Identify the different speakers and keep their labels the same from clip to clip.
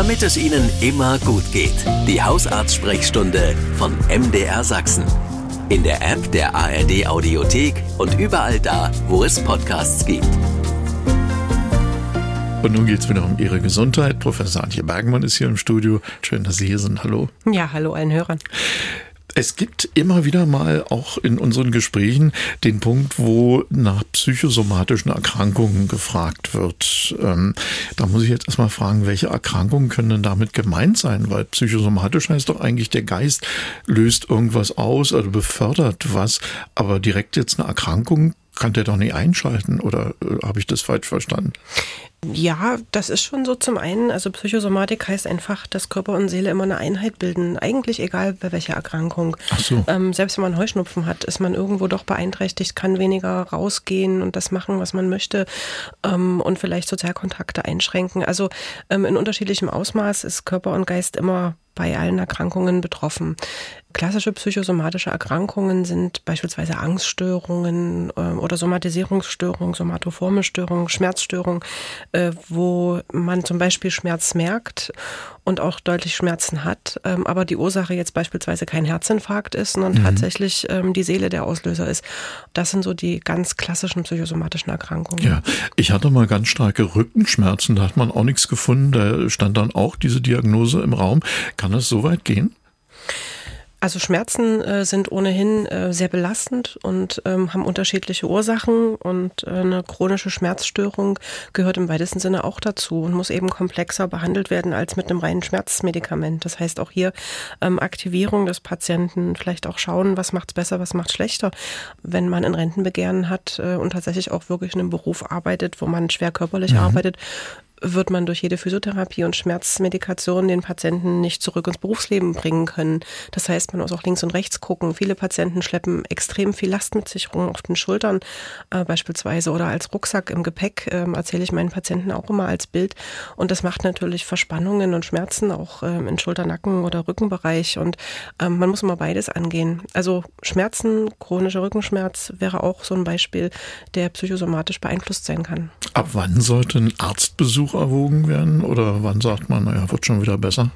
Speaker 1: damit es Ihnen immer gut geht. Die Hausarzt-Sprechstunde von MDR Sachsen. In der App der ARD Audiothek und überall da, wo es Podcasts gibt.
Speaker 2: Und nun geht es wieder um Ihre Gesundheit. Professor Antje Bergmann ist hier im Studio. Schön, dass Sie hier sind. Hallo.
Speaker 3: Ja, hallo allen Hörern.
Speaker 2: Es gibt immer wieder mal auch in unseren Gesprächen den Punkt, wo nach psychosomatischen Erkrankungen gefragt wird. Ähm, da muss ich jetzt erstmal fragen, welche Erkrankungen können denn damit gemeint sein? Weil psychosomatisch heißt doch eigentlich, der Geist löst irgendwas aus oder befördert was, aber direkt jetzt eine Erkrankung kann der doch nicht einschalten oder äh, habe ich das falsch verstanden?
Speaker 3: Ja, das ist schon so zum einen. Also Psychosomatik heißt einfach, dass Körper und Seele immer eine Einheit bilden. Eigentlich egal bei welcher Erkrankung.
Speaker 2: Ach so.
Speaker 3: Ähm, selbst wenn man Heuschnupfen hat, ist man irgendwo doch beeinträchtigt, kann weniger rausgehen und das machen, was man möchte ähm, und vielleicht Sozialkontakte einschränken. Also ähm, in unterschiedlichem Ausmaß ist Körper und Geist immer bei allen Erkrankungen betroffen. Klassische psychosomatische Erkrankungen sind beispielsweise Angststörungen äh, oder Somatisierungsstörungen, somatoforme Störungen, Schmerzstörungen, äh, wo man zum Beispiel Schmerz merkt und auch deutlich Schmerzen hat, ähm, aber die Ursache jetzt beispielsweise kein Herzinfarkt ist, sondern mhm. tatsächlich ähm, die Seele der Auslöser ist. Das sind so die ganz klassischen psychosomatischen Erkrankungen.
Speaker 2: Ja, ich hatte mal ganz starke Rückenschmerzen, da hat man auch nichts gefunden, da stand dann auch diese Diagnose im Raum. Kann es so weit gehen?
Speaker 3: Also Schmerzen äh, sind ohnehin äh, sehr belastend und ähm, haben unterschiedliche Ursachen und äh, eine chronische Schmerzstörung gehört im weitesten Sinne auch dazu und muss eben komplexer behandelt werden als mit einem reinen Schmerzmedikament. Das heißt auch hier ähm, Aktivierung des Patienten, vielleicht auch schauen, was macht's besser, was macht's schlechter. Wenn man ein Rentenbegehren hat äh, und tatsächlich auch wirklich in einem Beruf arbeitet, wo man schwer körperlich mhm. arbeitet, wird man durch jede Physiotherapie und Schmerzmedikation den Patienten nicht zurück ins Berufsleben bringen können. Das heißt, man muss auch links und rechts gucken. Viele Patienten schleppen extrem viel Last mit sich rum auf den Schultern äh, beispielsweise oder als Rucksack im Gepäck, äh, erzähle ich meinen Patienten auch immer als Bild. Und das macht natürlich Verspannungen und Schmerzen auch äh, in Schulter-, Nacken- oder Rückenbereich. Und ähm, man muss immer beides angehen. Also Schmerzen, chronischer Rückenschmerz wäre auch so ein Beispiel, der psychosomatisch beeinflusst sein kann.
Speaker 2: Ab wann sollte ein Arztbesuch erwogen werden? Oder wann sagt man, naja, wird schon wieder besser?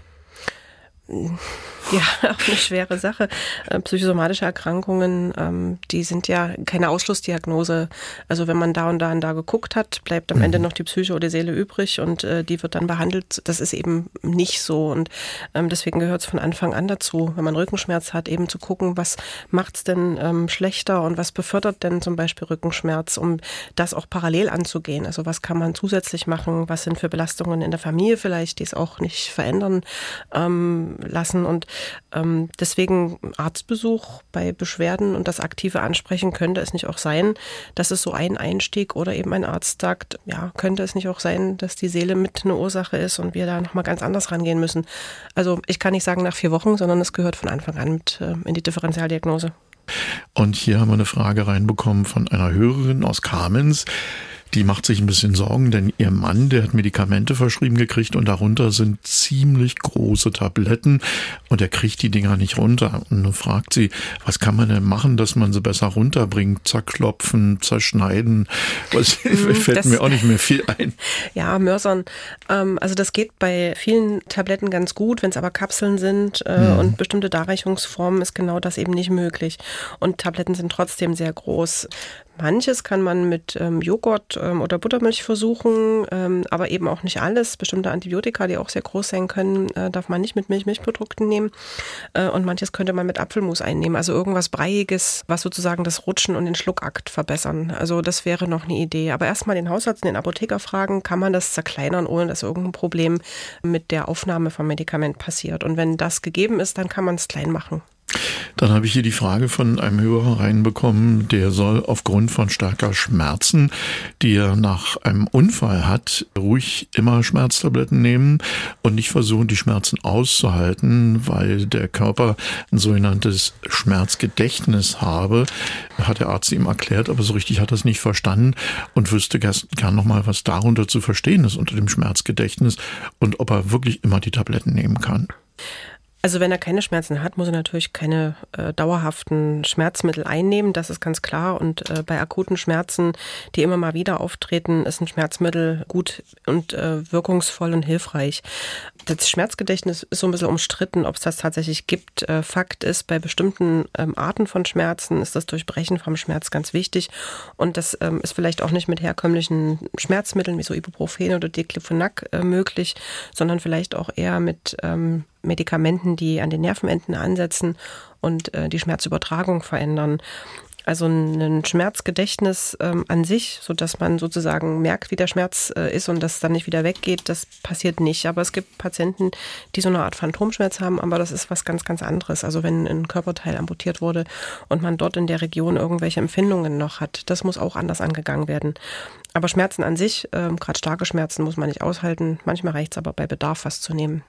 Speaker 3: Ja, auch eine schwere Sache. Äh, psychosomatische Erkrankungen, ähm, die sind ja keine Ausschlussdiagnose. Also wenn man da und da und da geguckt hat, bleibt am mhm. Ende noch die Psyche oder die Seele übrig und äh, die wird dann behandelt. Das ist eben nicht so und ähm, deswegen gehört es von Anfang an dazu, wenn man Rückenschmerz hat, eben zu gucken, was macht's denn ähm, schlechter und was befördert denn zum Beispiel Rückenschmerz, um das auch parallel anzugehen. Also was kann man zusätzlich machen? Was sind für Belastungen in der Familie vielleicht, die es auch nicht verändern lassen und ähm, deswegen Arztbesuch bei Beschwerden und das aktive Ansprechen könnte es nicht auch sein, dass es so ein Einstieg oder eben ein Arzt sagt, ja, könnte es nicht auch sein, dass die Seele mit eine Ursache ist und wir da nochmal ganz anders rangehen müssen. Also ich kann nicht sagen nach vier Wochen, sondern es gehört von Anfang an mit äh, in die Differentialdiagnose.
Speaker 2: Und hier haben wir eine Frage reinbekommen von einer Hörerin aus Kamenz die macht sich ein bisschen Sorgen, denn ihr Mann, der hat Medikamente verschrieben gekriegt und darunter sind ziemlich große Tabletten und er kriegt die Dinger nicht runter. Und dann fragt sie, was kann man denn machen, dass man sie besser runterbringt? Zerklopfen, zerschneiden. Was hm, fällt das, mir auch nicht mehr viel ein.
Speaker 3: Ja, Mörsern. Ähm, also das geht bei vielen Tabletten ganz gut, wenn es aber Kapseln sind äh, hm. und bestimmte Darreichungsformen ist genau das eben nicht möglich. Und Tabletten sind trotzdem sehr groß. Manches kann man mit ähm, Joghurt ähm, oder Buttermilch versuchen, ähm, aber eben auch nicht alles. Bestimmte Antibiotika, die auch sehr groß sein können, äh, darf man nicht mit Milch, Milchprodukten nehmen. Äh, und manches könnte man mit Apfelmus einnehmen. Also irgendwas Breiiges, was sozusagen das Rutschen und den Schluckakt verbessern. Also das wäre noch eine Idee. Aber erstmal den Hausarzt, den Apotheker fragen, kann man das zerkleinern, ohne dass irgendein Problem mit der Aufnahme vom Medikament passiert. Und wenn das gegeben ist, dann kann man es klein machen.
Speaker 2: Dann habe ich hier die Frage von einem Hörer reinbekommen, der soll aufgrund von starker Schmerzen, die er nach einem Unfall hat, ruhig immer Schmerztabletten nehmen und nicht versuchen, die Schmerzen auszuhalten, weil der Körper ein sogenanntes Schmerzgedächtnis habe. Hat der Arzt ihm erklärt, aber so richtig hat er es nicht verstanden und wüsste gern nochmal, was darunter zu verstehen ist unter dem Schmerzgedächtnis und ob er wirklich immer die Tabletten nehmen kann.
Speaker 3: Also wenn er keine Schmerzen hat, muss er natürlich keine äh, dauerhaften Schmerzmittel einnehmen, das ist ganz klar. Und äh, bei akuten Schmerzen, die immer mal wieder auftreten, ist ein Schmerzmittel gut und äh, wirkungsvoll und hilfreich. Das Schmerzgedächtnis ist so ein bisschen umstritten, ob es das tatsächlich gibt. Äh, Fakt ist, bei bestimmten ähm, Arten von Schmerzen ist das Durchbrechen vom Schmerz ganz wichtig. Und das ähm, ist vielleicht auch nicht mit herkömmlichen Schmerzmitteln wie so Ibuprofen oder Diclofenac äh, möglich, sondern vielleicht auch eher mit ähm, Medikamenten, die an den Nervenenden ansetzen und äh, die Schmerzübertragung verändern. Also ein Schmerzgedächtnis ähm, an sich, so dass man sozusagen merkt, wie der Schmerz äh, ist und das dann nicht wieder weggeht, das passiert nicht. Aber es gibt Patienten, die so eine Art Phantomschmerz haben, aber das ist was ganz, ganz anderes. Also wenn ein Körperteil amputiert wurde und man dort in der Region irgendwelche Empfindungen noch hat, das muss auch anders angegangen werden. Aber Schmerzen an sich, äh, gerade starke Schmerzen, muss man nicht aushalten. Manchmal reicht es aber bei Bedarf, was zu nehmen.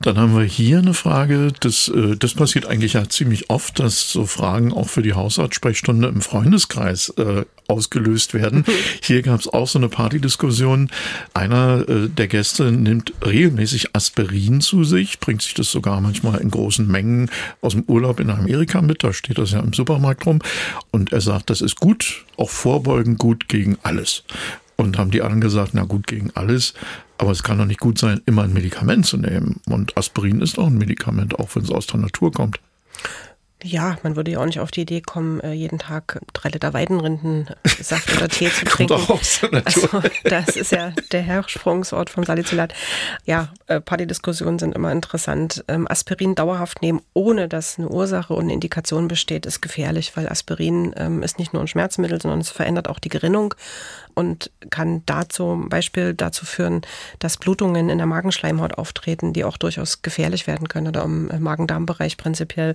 Speaker 2: Dann haben wir hier eine Frage, das, äh, das passiert eigentlich ja ziemlich oft, dass so Fragen auch für die Hausarztsprechstunde im Freundeskreis äh, ausgelöst werden. Hier gab es auch so eine Partydiskussion. Einer äh, der Gäste nimmt regelmäßig Aspirin zu sich, bringt sich das sogar manchmal in großen Mengen aus dem Urlaub in Amerika mit. Da steht das ja im Supermarkt rum. Und er sagt, das ist gut, auch vorbeugen gut gegen alles. Und haben die anderen gesagt, na gut, gegen alles. Aber es kann doch nicht gut sein, immer ein Medikament zu nehmen. Und Aspirin ist auch ein Medikament, auch wenn es aus der Natur kommt.
Speaker 3: Ja, man würde ja auch nicht auf die Idee kommen, äh, jeden Tag drei Liter Weidenrindensaft oder Tee zu trinken.
Speaker 2: Kommt auch aus der Natur.
Speaker 3: Also, das ist ja der Hersprungsort vom Salicylat. Ja, äh, Partydiskussionen sind immer interessant. Ähm, Aspirin dauerhaft nehmen, ohne dass eine Ursache und eine Indikation besteht, ist gefährlich, weil Aspirin ähm, ist nicht nur ein Schmerzmittel, sondern es verändert auch die Gerinnung und kann dazu zum Beispiel dazu führen, dass Blutungen in der Magenschleimhaut auftreten, die auch durchaus gefährlich werden können oder im Magen-Darm-Bereich prinzipiell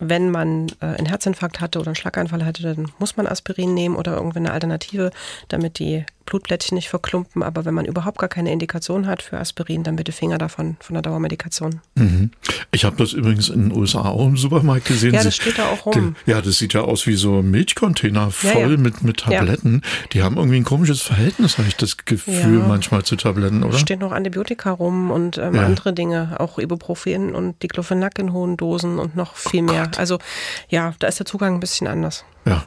Speaker 3: wenn man äh, einen Herzinfarkt hatte oder einen Schlaganfall hatte, dann muss man Aspirin nehmen oder irgendwie eine Alternative, damit die Blutblättchen nicht verklumpen. Aber wenn man überhaupt gar keine Indikation hat für Aspirin, dann bitte Finger davon, von der Dauermedikation.
Speaker 2: Mhm. Ich habe das übrigens in den USA auch im Supermarkt gesehen.
Speaker 3: Ja, das steht da auch rum.
Speaker 2: Ja, das sieht ja aus wie so ein Milchcontainer voll ja, ja. Mit, mit Tabletten. Ja. Die haben irgendwie ein komisches Verhältnis, habe ich das Gefühl, manchmal zu Tabletten, oder?
Speaker 3: Es stehen noch Antibiotika rum und ähm, andere Dinge, auch Ibuprofen und Diclofenac in hohen Dosen und noch viel oh mehr. Gott. Also ja, da ist der Zugang ein bisschen anders.
Speaker 2: Ja.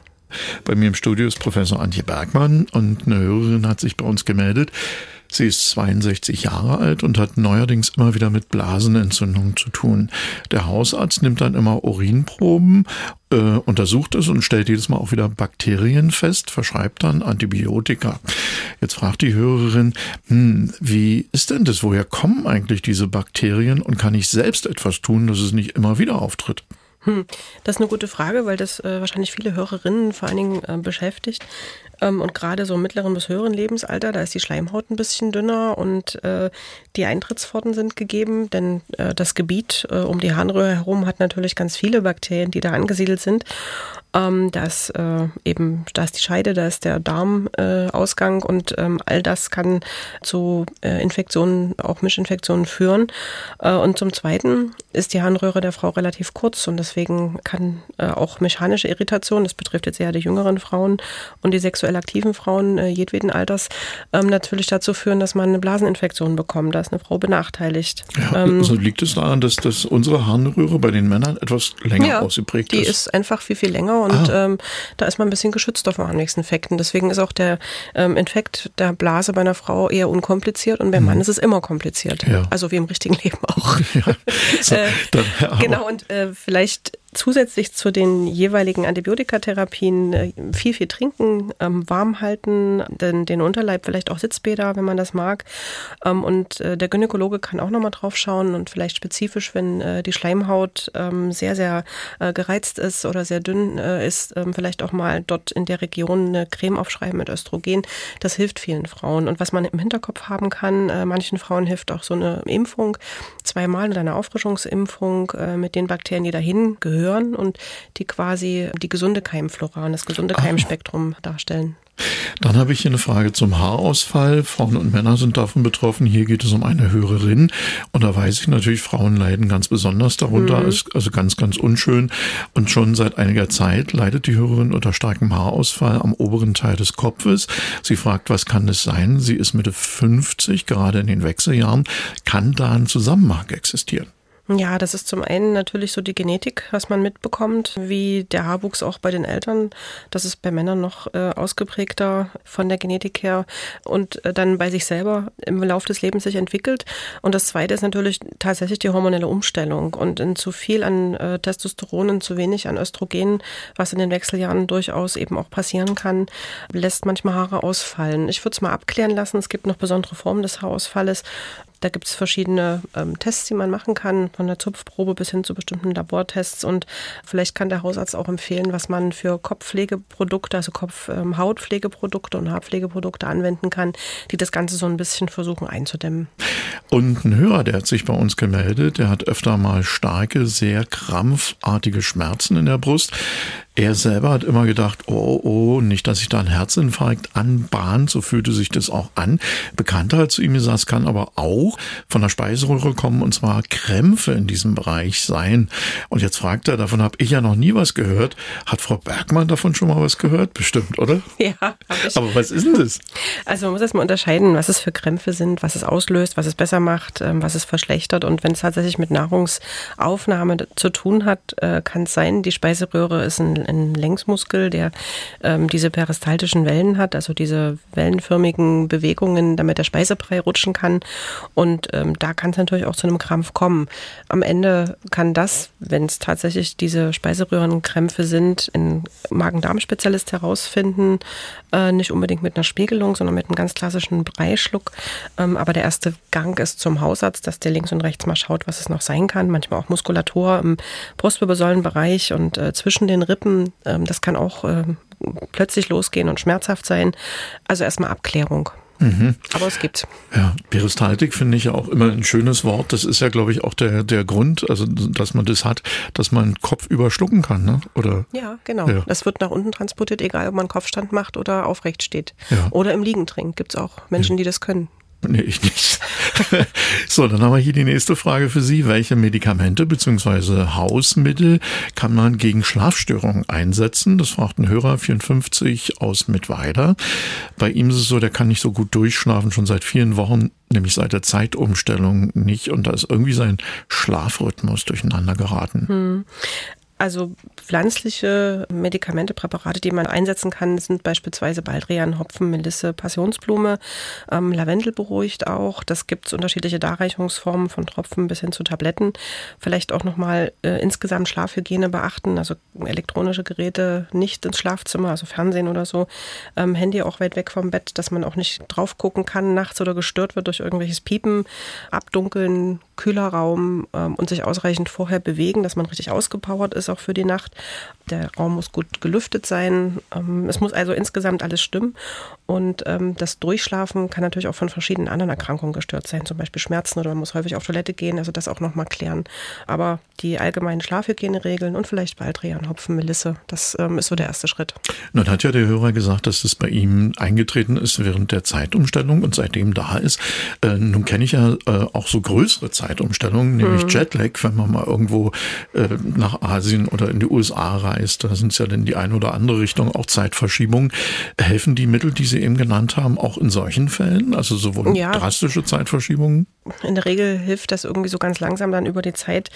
Speaker 2: Bei mir im Studio ist Professor Antje Bergmann und eine Hörerin hat sich bei uns gemeldet. Sie ist 62 Jahre alt und hat neuerdings immer wieder mit Blasenentzündungen zu tun. Der Hausarzt nimmt dann immer Urinproben, äh, untersucht es und stellt jedes Mal auch wieder Bakterien fest, verschreibt dann Antibiotika. Jetzt fragt die Hörerin, hm, wie ist denn das? Woher kommen eigentlich diese Bakterien und kann ich selbst etwas tun, dass es nicht immer wieder auftritt?
Speaker 3: Hm, das ist eine gute Frage, weil das äh, wahrscheinlich viele Hörerinnen vor allen Dingen äh, beschäftigt. Ähm, und gerade so im mittleren bis höheren Lebensalter, da ist die Schleimhaut ein bisschen dünner und äh, die Eintrittspforten sind gegeben, denn äh, das Gebiet äh, um die Harnröhre herum hat natürlich ganz viele Bakterien, die da angesiedelt sind. Ähm, da ist äh, eben, da ist die Scheide, da ist der Darmausgang äh, und ähm, all das kann zu äh, Infektionen, auch Mischinfektionen führen. Äh, und zum Zweiten ist die Harnröhre der Frau relativ kurz und deswegen kann äh, auch mechanische Irritation, das betrifft jetzt eher die jüngeren Frauen und die sexuell aktiven Frauen äh, jedweden Alters, ähm, natürlich dazu führen, dass man eine Blaseninfektion bekommt. Da ist eine Frau benachteiligt.
Speaker 2: Ja, ähm, also liegt es daran, dass, dass unsere Harnröhre bei den Männern etwas länger ja, ausgeprägt
Speaker 3: ist?
Speaker 2: Die
Speaker 3: ist einfach viel, viel länger und ah. ähm, da ist man ein bisschen geschützt vor Harnwegsinfekten. Deswegen ist auch der ähm, Infekt der Blase bei einer Frau eher unkompliziert und beim hm. Mann ist es immer kompliziert. Ja. Also wie im richtigen Leben auch. Ja. So, äh, dann, ja, genau, und äh, vielleicht zusätzlich zu den jeweiligen Antibiotikatherapien äh, viel, viel trinken, ähm, warm halten, den, den Unterleib vielleicht auch Sitzbäder, wenn man das mag. Ähm, und äh, der Gynäkologe kann auch nochmal drauf schauen und vielleicht spezifisch, wenn äh, die Schleimhaut ähm, sehr, sehr gereizt ist oder sehr dünn ist, vielleicht auch mal dort in der Region eine Creme aufschreiben mit Östrogen. Das hilft vielen Frauen. Und was man im Hinterkopf haben kann, manchen Frauen hilft auch so eine Impfung, zweimal oder eine Auffrischungsimpfung mit den Bakterien, die dahin gehören gehören und die quasi die gesunde Keimflora und das gesunde Keimspektrum darstellen.
Speaker 2: Dann habe ich hier eine Frage zum Haarausfall. Frauen und Männer sind davon betroffen. Hier geht es um eine Hörerin. Und da weiß ich natürlich, Frauen leiden ganz besonders darunter. Mhm. Ist also ganz, ganz unschön. Und schon seit einiger Zeit leidet die Hörerin unter starkem Haarausfall am oberen Teil des Kopfes. Sie fragt, was kann das sein? Sie ist Mitte 50, gerade in den Wechseljahren. Kann da ein Zusammenhang existieren?
Speaker 3: Ja, das ist zum einen natürlich so die Genetik, was man mitbekommt, wie der Haarwuchs auch bei den Eltern. Das ist bei Männern noch äh, ausgeprägter von der Genetik her und äh, dann bei sich selber im Laufe des Lebens sich entwickelt. Und das zweite ist natürlich tatsächlich die hormonelle Umstellung und in zu viel an äh, Testosteron und zu wenig an Östrogen, was in den Wechseljahren durchaus eben auch passieren kann, lässt manchmal Haare ausfallen. Ich würde es mal abklären lassen. Es gibt noch besondere Formen des Haarausfalles. Da gibt es verschiedene ähm, Tests, die man machen kann, von der Zupfprobe bis hin zu bestimmten Labortests. Und vielleicht kann der Hausarzt auch empfehlen, was man für Kopfpflegeprodukte, also Kopfhautpflegeprodukte ähm, und Haarpflegeprodukte anwenden kann, die das Ganze so ein bisschen versuchen einzudämmen.
Speaker 2: Und ein Hörer, der hat sich bei uns gemeldet, der hat öfter mal starke, sehr krampfartige Schmerzen in der Brust. Er selber hat immer gedacht, oh, oh, nicht, dass sich da ein Herzinfarkt anbahnt, so fühlte sich das auch an. Bekannter hat zu ihm gesagt, es kann aber auch von der Speiseröhre kommen und zwar Krämpfe in diesem Bereich sein. Und jetzt fragt er, davon habe ich ja noch nie was gehört. Hat Frau Bergmann davon schon mal was gehört? Bestimmt, oder?
Speaker 3: Ja.
Speaker 2: Aber was ist denn das?
Speaker 3: Also man muss erstmal unterscheiden, was es für Krämpfe sind, was es auslöst, was es besser macht, ähm, was es verschlechtert. Und wenn es tatsächlich mit Nahrungsaufnahme zu tun hat, äh, kann es sein, die Speiseröhre ist ein ein Längsmuskel, der ähm, diese peristaltischen Wellen hat, also diese wellenförmigen Bewegungen, damit der Speisebrei rutschen kann. Und ähm, da kann es natürlich auch zu einem Krampf kommen. Am Ende kann das, wenn es tatsächlich diese Speiseröhrenkrämpfe sind, ein Magen-Darm-Spezialist herausfinden. Äh, nicht unbedingt mit einer Spiegelung, sondern mit einem ganz klassischen Breischluck. Ähm, aber der erste Gang ist zum Hausarzt, dass der links und rechts mal schaut, was es noch sein kann. Manchmal auch Muskulatur im Brustwirbelsäulenbereich und äh, zwischen den Rippen ähm, das kann auch ähm, plötzlich losgehen und schmerzhaft sein. Also erstmal Abklärung. Mhm. Aber es gibt.
Speaker 2: Ja, Peristaltik finde ich ja auch immer ein schönes Wort. Das ist ja, glaube ich, auch der, der Grund, also dass man das hat, dass man Kopf überschlucken kann, ne? Oder?
Speaker 3: Ja, genau. Ja. Das wird nach unten transportiert, egal ob man Kopfstand macht oder aufrecht steht. Ja. Oder im Liegen trinkt. Gibt es auch Menschen, ja. die das können.
Speaker 2: Nee, ich nicht. so, dann haben wir hier die nächste Frage für Sie. Welche Medikamente bzw. Hausmittel kann man gegen Schlafstörungen einsetzen? Das fragt ein Hörer 54 aus Mittweida. Bei ihm ist es so, der kann nicht so gut durchschlafen, schon seit vielen Wochen, nämlich seit der Zeitumstellung nicht. Und da ist irgendwie sein Schlafrhythmus durcheinander geraten. Hm.
Speaker 3: Also pflanzliche Medikamente, Präparate, die man einsetzen kann, sind beispielsweise Baldrian, Hopfen, Melisse, Passionsblume. Ähm, Lavendel beruhigt auch. Das gibt es unterschiedliche Darreichungsformen von Tropfen bis hin zu Tabletten. Vielleicht auch nochmal äh, insgesamt Schlafhygiene beachten, also elektronische Geräte nicht ins Schlafzimmer, also Fernsehen oder so. Ähm, Handy auch weit weg vom Bett, dass man auch nicht drauf gucken kann nachts oder gestört wird durch irgendwelches Piepen. Abdunkeln, kühler Raum ähm, und sich ausreichend vorher bewegen, dass man richtig ausgepowert ist auch für die Nacht. Der Raum muss gut gelüftet sein. Ähm, es muss also insgesamt alles stimmen. Und ähm, das Durchschlafen kann natürlich auch von verschiedenen anderen Erkrankungen gestört sein, zum Beispiel Schmerzen oder man muss häufig auf Toilette gehen, also das auch nochmal klären. Aber die allgemeinen Schlafhygieneregeln und vielleicht Baldrian, Hopfen, Melisse, das ähm, ist so der erste Schritt.
Speaker 2: Nun hat ja der Hörer gesagt, dass das bei ihm eingetreten ist während der Zeitumstellung und seitdem da ist. Äh, nun kenne ich ja äh, auch so größere Zeitumstellungen, nämlich hm. Jetlag, wenn man mal irgendwo äh, nach Asien oder in die USA reist. Da sind es ja dann die eine oder andere Richtung auch Zeitverschiebungen. Helfen die Mittel, die Sie eben genannt haben, auch in solchen Fällen? Also sowohl ja. drastische Zeitverschiebungen?
Speaker 3: In der Regel hilft das irgendwie so ganz langsam dann über die Zeit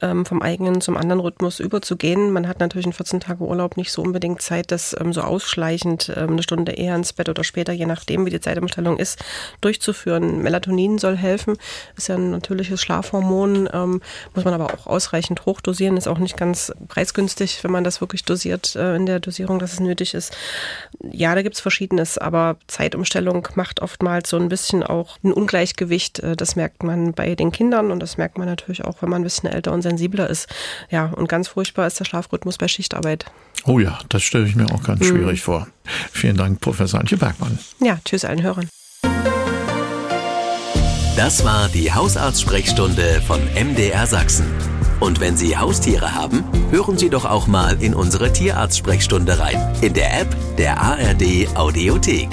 Speaker 3: ähm, vom eigenen zum anderen Rhythmus überzugehen. Man hat natürlich in 14 Tage Urlaub nicht so unbedingt Zeit, das ähm, so ausschleichend ähm, eine Stunde eher ins Bett oder später, je nachdem, wie die Zeitumstellung ist, durchzuführen. Melatonin soll helfen, ist ja ein natürliches Schlafhormon, ähm, muss man aber auch ausreichend hochdosieren, ist auch nicht ganz preisgünstig, wenn man das wirklich dosiert äh, in der Dosierung, dass es nötig ist. Ja, da gibt es Verschiedenes, aber Zeitumstellung macht oftmals so ein bisschen auch ein Ungleichgewicht. Äh, das merkt man bei den Kindern und das merkt man natürlich auch, wenn man ein bisschen älter und sensibler ist. Ja, und ganz furchtbar ist der Schlafrhythmus bei Schichtarbeit.
Speaker 2: Oh ja, das stelle ich mir auch ganz mhm. schwierig vor. Vielen Dank, Professor Antje Bergmann.
Speaker 3: Ja, tschüss allen Hörern.
Speaker 1: Das war die Hausarztsprechstunde von MDR Sachsen. Und wenn Sie Haustiere haben, hören Sie doch auch mal in unsere Tierarzt-Sprechstunde rein. In der App der ARD Audiothek.